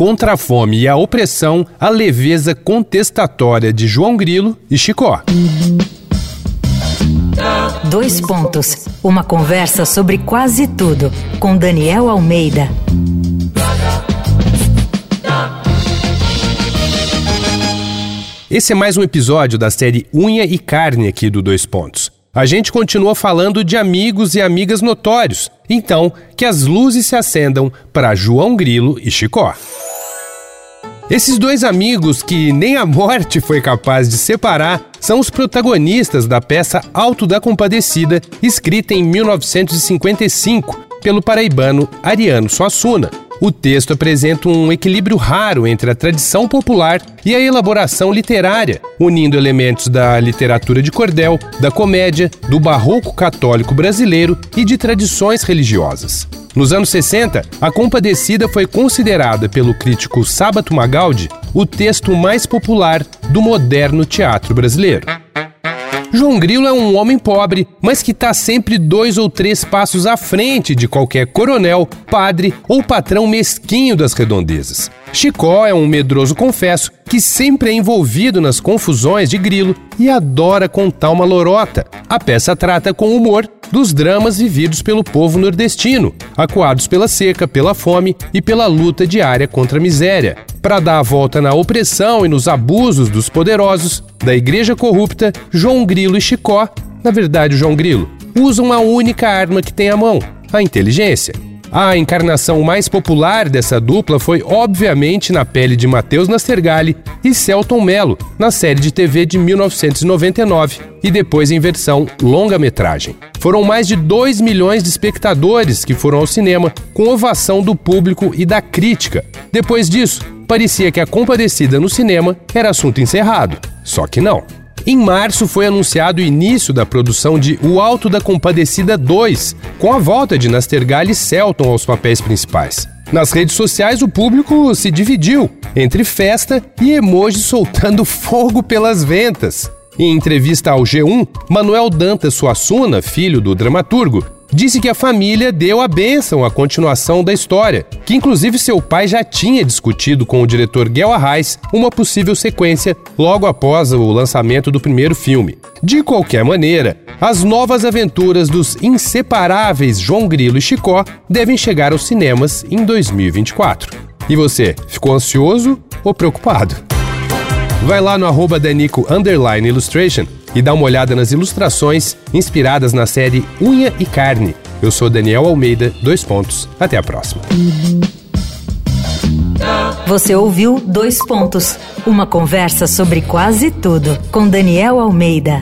contra a fome e a opressão, a leveza contestatória de João Grilo e Chicó. Dois pontos. Uma conversa sobre quase tudo com Daniel Almeida. Esse é mais um episódio da série Unha e Carne aqui do Dois Pontos. A gente continua falando de amigos e amigas notórios. Então, que as luzes se acendam para João Grilo e Chicó. Esses dois amigos que nem a morte foi capaz de separar são os protagonistas da peça Alto da Compadecida, escrita em 1955 pelo paraibano Ariano Suassuna. O texto apresenta um equilíbrio raro entre a tradição popular e a elaboração literária, unindo elementos da literatura de cordel, da comédia, do barroco católico brasileiro e de tradições religiosas. Nos anos 60, A Compadecida foi considerada pelo crítico Sábato Magaldi o texto mais popular do moderno teatro brasileiro. João Grilo é um homem pobre, mas que está sempre dois ou três passos à frente de qualquer coronel, padre ou patrão mesquinho das redondezas. Chicó é um medroso confesso que sempre é envolvido nas confusões de Grilo e adora contar uma lorota. A peça trata com humor dos dramas vividos pelo povo nordestino, acuados pela seca, pela fome e pela luta diária contra a miséria. Para dar a volta na opressão e nos abusos dos poderosos, da igreja corrupta, João Grilo e Chicó, na verdade João Grilo, usam a única arma que tem à mão, a inteligência. A encarnação mais popular dessa dupla foi, obviamente, na pele de Matheus Nastergalli e Celton Mello, na série de TV de 1999 e depois em versão longa-metragem. Foram mais de 2 milhões de espectadores que foram ao cinema, com ovação do público e da crítica. Depois disso, parecia que a compadecida no cinema era assunto encerrado. Só que não. Em março foi anunciado o início da produção de O Alto da Compadecida 2, com a volta de Nastergalli e Celton aos papéis principais. Nas redes sociais, o público se dividiu entre festa e emojis soltando fogo pelas ventas. Em entrevista ao G1, Manuel Dantas Suassuna, filho do dramaturgo, disse que a família deu a bênção à continuação da história, que inclusive seu pai já tinha discutido com o diretor Guel Arraes uma possível sequência logo após o lançamento do primeiro filme. De qualquer maneira, as novas aventuras dos inseparáveis João Grilo e Chicó devem chegar aos cinemas em 2024. E você, ficou ansioso ou preocupado? Vai lá no arroba Danico Illustration e dá uma olhada nas ilustrações inspiradas na série Unha e Carne. Eu sou Daniel Almeida, dois pontos. Até a próxima. Você ouviu Dois Pontos, uma conversa sobre quase tudo com Daniel Almeida.